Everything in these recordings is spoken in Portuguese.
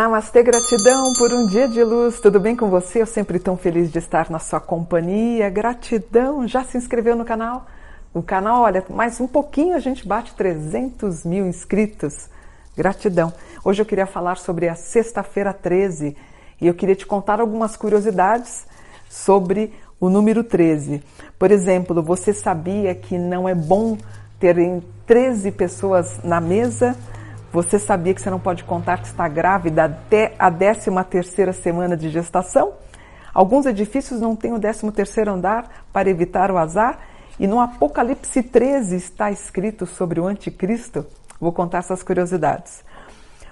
Namastê, gratidão por um dia de luz. Tudo bem com você? Eu sempre tão feliz de estar na sua companhia. Gratidão. Já se inscreveu no canal? O canal, olha, mais um pouquinho a gente bate 300 mil inscritos. Gratidão. Hoje eu queria falar sobre a sexta-feira 13 e eu queria te contar algumas curiosidades sobre o número 13. Por exemplo, você sabia que não é bom terem 13 pessoas na mesa? Você sabia que você não pode contar que está grávida até a 13 terceira semana de gestação? Alguns edifícios não têm o 13 terceiro andar para evitar o azar e no Apocalipse 13 está escrito sobre o anticristo. Vou contar essas curiosidades.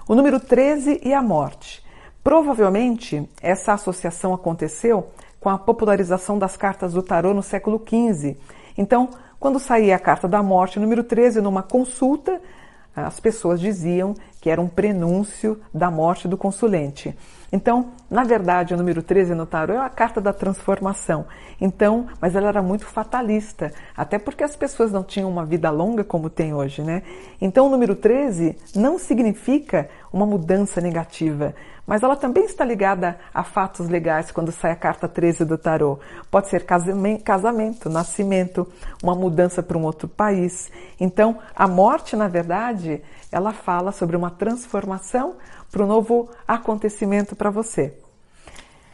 O número 13 e a morte. Provavelmente essa associação aconteceu com a popularização das cartas do tarô no século XV. Então, quando saía a carta da morte, número 13, numa consulta, as pessoas diziam que era um prenúncio da morte do consulente. Então, na verdade, o número 13 no tarô é a carta da transformação. Então, mas ela era muito fatalista, até porque as pessoas não tinham uma vida longa como tem hoje, né? Então, o número 13 não significa uma mudança negativa, mas ela também está ligada a fatos legais quando sai a carta 13 do tarô. Pode ser casamento, nascimento, uma mudança para um outro país. Então, a morte, na verdade, ela fala sobre uma transformação para um novo acontecimento para você.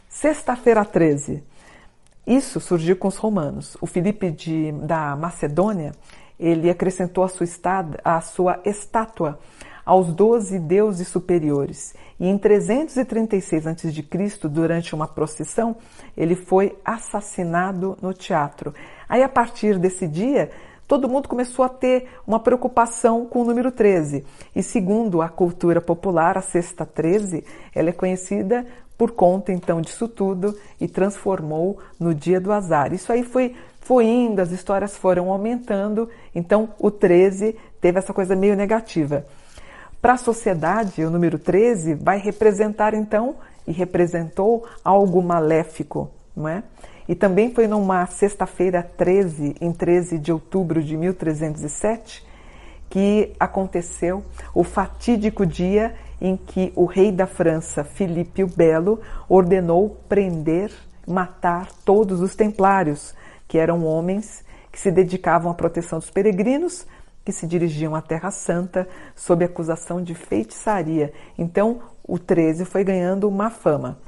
Sexta-feira 13. Isso surgiu com os romanos. O Filipe de, da Macedônia, ele acrescentou a sua, estada, a sua estátua aos doze deuses superiores. E em 336 a.C., durante uma procissão, ele foi assassinado no teatro. Aí, a partir desse dia, todo mundo começou a ter uma preocupação com o número 13. E segundo a cultura popular, a sexta 13, ela é conhecida por conta então disso tudo e transformou no dia do azar. Isso aí foi foi indo, as histórias foram aumentando, então o 13 teve essa coisa meio negativa. Para a sociedade, o número 13 vai representar então e representou algo maléfico, não é? E também foi numa sexta-feira 13, em 13 de outubro de 1307, que aconteceu o fatídico dia em que o rei da França, Filipe o Belo, ordenou prender, matar todos os templários, que eram homens que se dedicavam à proteção dos peregrinos que se dirigiam à Terra Santa sob acusação de feitiçaria. Então, o 13 foi ganhando uma fama.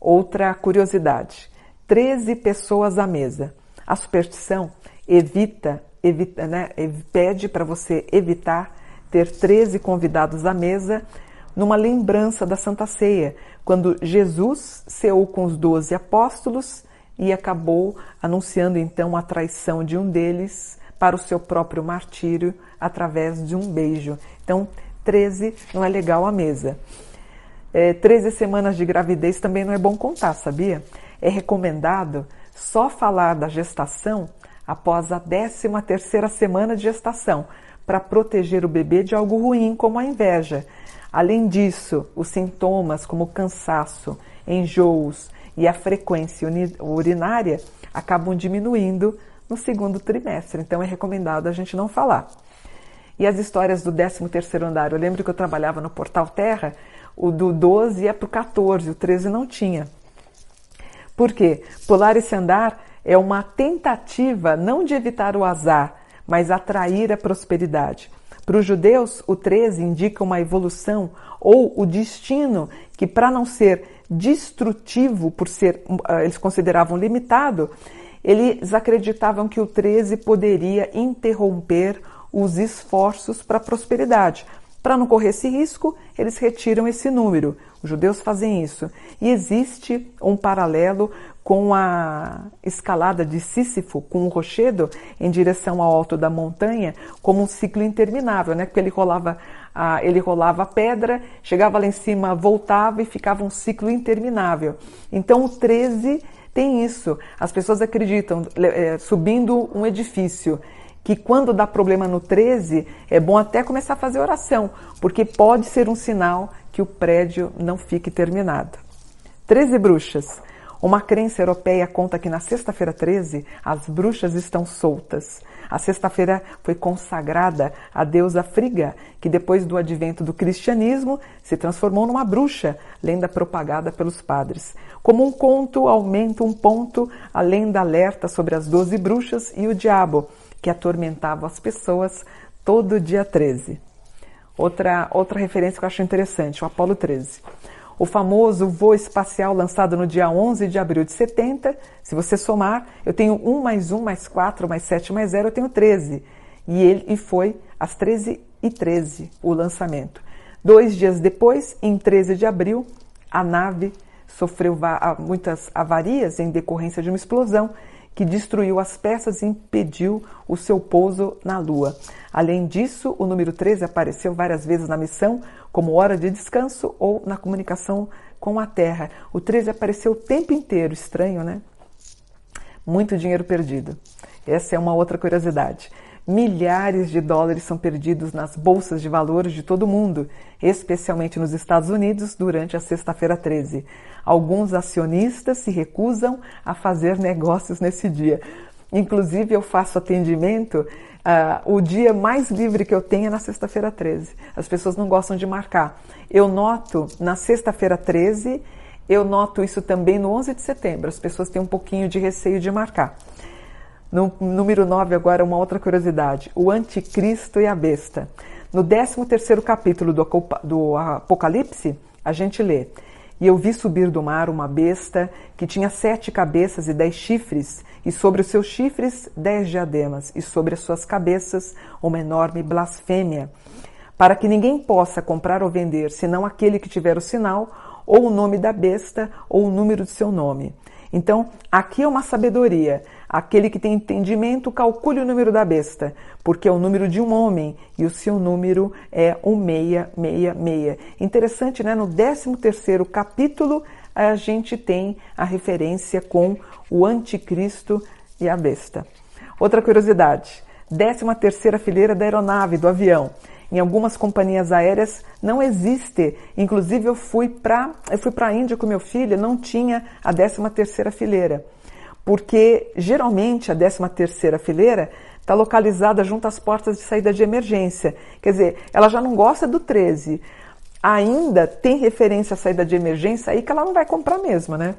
Outra curiosidade: 13 pessoas à mesa. A superstição evita, evita né, pede para você evitar ter 13 convidados à mesa numa lembrança da Santa Ceia, quando Jesus ceou com os doze apóstolos e acabou anunciando então a traição de um deles para o seu próprio martírio através de um beijo. Então, 13 não é legal à mesa. É, 13 semanas de gravidez também não é bom contar, sabia? É recomendado só falar da gestação após a 13 terceira semana de gestação, para proteger o bebê de algo ruim, como a inveja. Além disso, os sintomas como cansaço, enjoos e a frequência urinária acabam diminuindo no segundo trimestre, então é recomendado a gente não falar. E as histórias do 13 terceiro andar, eu lembro que eu trabalhava no Portal Terra, o do 12 ia para o 14, o 13 não tinha. Por quê? Pular esse andar é uma tentativa não de evitar o azar, mas atrair a prosperidade. Para os judeus, o 13 indica uma evolução ou o destino que, para não ser destrutivo, por ser, ah, eles consideravam limitado, eles acreditavam que o 13 poderia interromper os esforços para a prosperidade. Para não correr esse risco, eles retiram esse número. Os judeus fazem isso. E existe um paralelo com a escalada de Sísifo, com o rochedo, em direção ao alto da montanha, como um ciclo interminável, né? Porque ele rolava, ele rolava a pedra, chegava lá em cima, voltava e ficava um ciclo interminável. Então o 13 tem isso. As pessoas acreditam, é, subindo um edifício, que quando dá problema no 13, é bom até começar a fazer oração, porque pode ser um sinal que o prédio não fique terminado. 13 bruxas. Uma crença europeia conta que na sexta-feira 13 as bruxas estão soltas. A sexta-feira foi consagrada à deusa Friga, que depois do advento do cristianismo se transformou numa bruxa, lenda propagada pelos padres. Como um conto, aumenta um ponto a lenda alerta sobre as doze bruxas e o diabo, que atormentavam as pessoas todo dia 13. Outra, outra referência que eu acho interessante, o Apolo 13. O famoso voo espacial lançado no dia 11 de abril de 70, se você somar, eu tenho 1 mais 1 mais 4 mais 7 mais 0, eu tenho 13. E ele e foi às 13 e 13 o lançamento. Dois dias depois, em 13 de abril, a nave sofreu muitas avarias em decorrência de uma explosão que destruiu as peças e impediu o seu pouso na Lua. Além disso, o número 13 apareceu várias vezes na missão como hora de descanso ou na comunicação com a Terra. O 13 apareceu o tempo inteiro, estranho, né? Muito dinheiro perdido. Essa é uma outra curiosidade. Milhares de dólares são perdidos nas bolsas de valores de todo o mundo, especialmente nos Estados Unidos, durante a sexta-feira 13. Alguns acionistas se recusam a fazer negócios nesse dia. Inclusive, eu faço atendimento Uh, o dia mais livre que eu tenho é na sexta-feira 13. As pessoas não gostam de marcar. Eu noto na sexta-feira 13, eu noto isso também no 11 de setembro. As pessoas têm um pouquinho de receio de marcar. No número 9, agora, uma outra curiosidade: o Anticristo e a Besta. No 13 capítulo do, do Apocalipse, a gente lê. E eu vi subir do mar uma besta que tinha sete cabeças e dez chifres, e sobre os seus chifres dez diademas, e sobre as suas cabeças uma enorme blasfêmia, para que ninguém possa comprar ou vender, senão aquele que tiver o sinal, ou o nome da besta, ou o número de seu nome. Então, aqui é uma sabedoria. Aquele que tem entendimento, calcule o número da besta, porque é o número de um homem e o seu número é o 666. Interessante, né? No 13 terceiro capítulo, a gente tem a referência com o anticristo e a besta. Outra curiosidade, 13 terceira fileira da aeronave, do avião. Em algumas companhias aéreas não existe. Inclusive eu fui para eu fui para a Índia com meu filho, não tinha a 13 terceira fileira porque geralmente a 13 terceira fileira está localizada junto às portas de saída de emergência. Quer dizer, ela já não gosta do 13. Ainda tem referência à saída de emergência aí que ela não vai comprar mesmo, né?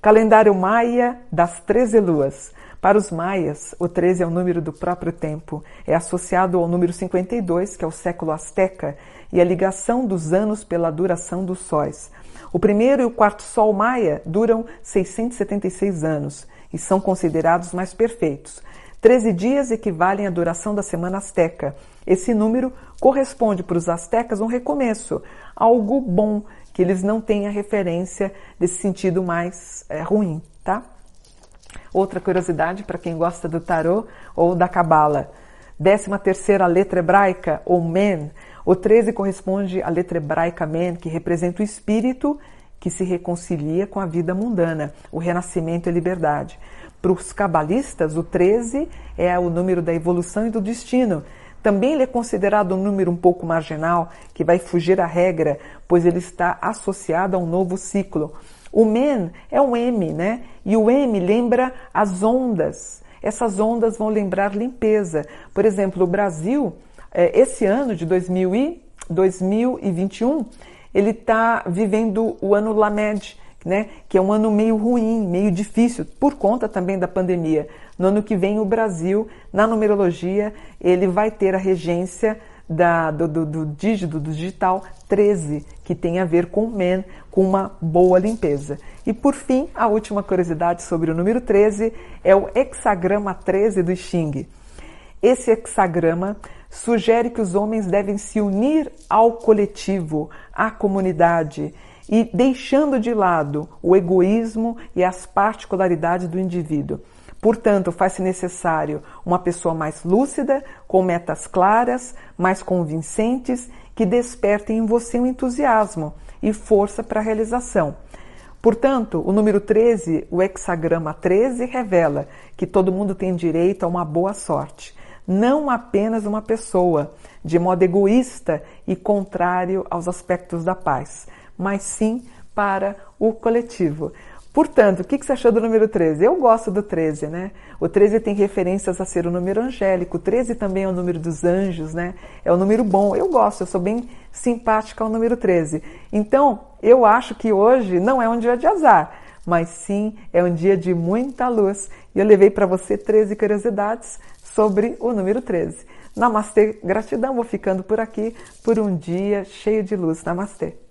Calendário Maia das 13 luas. Para os maias, o 13 é o número do próprio tempo. É associado ao número 52, que é o século azteca, e a ligação dos anos pela duração dos sóis. O primeiro e o quarto sol maia duram 676 anos e são considerados mais perfeitos. Treze dias equivalem à duração da semana azteca. Esse número corresponde para os astecas um recomeço, algo bom, que eles não têm a referência desse sentido mais é, ruim, tá? Outra curiosidade para quem gosta do tarô ou da cabala. Décima terceira letra hebraica, ou men, o 13 corresponde à letra hebraica Men, que representa o espírito que se reconcilia com a vida mundana, o renascimento e liberdade. Para os cabalistas, o 13 é o número da evolução e do destino. Também ele é considerado um número um pouco marginal, que vai fugir à regra, pois ele está associado a um novo ciclo. O Men é um M, né? E o M lembra as ondas. Essas ondas vão lembrar limpeza. Por exemplo, o Brasil é, esse ano de 2000 e 2021, ele está vivendo o ano Lamed, né, que é um ano meio ruim, meio difícil, por conta também da pandemia. No ano que vem, o Brasil, na numerologia, ele vai ter a regência da, do, do, do dígito, do digital 13, que tem a ver com men, com uma boa limpeza. E por fim, a última curiosidade sobre o número 13 é o hexagrama 13 do Xing. Esse hexagrama sugere que os homens devem se unir ao coletivo, à comunidade, e deixando de lado o egoísmo e as particularidades do indivíduo. Portanto, faz-se necessário uma pessoa mais lúcida, com metas claras, mais convincentes, que despertem em você um entusiasmo e força para a realização. Portanto, o número 13, o hexagrama 13, revela que todo mundo tem direito a uma boa sorte não apenas uma pessoa, de modo egoísta e contrário aos aspectos da paz, mas sim para o coletivo. Portanto, o que você achou do número 13? Eu gosto do 13, né? O 13 tem referências a ser o número angélico. O 13 também é o número dos anjos, né? É o número bom. Eu gosto, eu sou bem simpática ao número 13. Então, eu acho que hoje não é um dia de azar, mas sim é um dia de muita luz. E eu levei para você 13 curiosidades sobre o número 13. Namastê, gratidão, vou ficando por aqui por um dia cheio de luz. Namastê.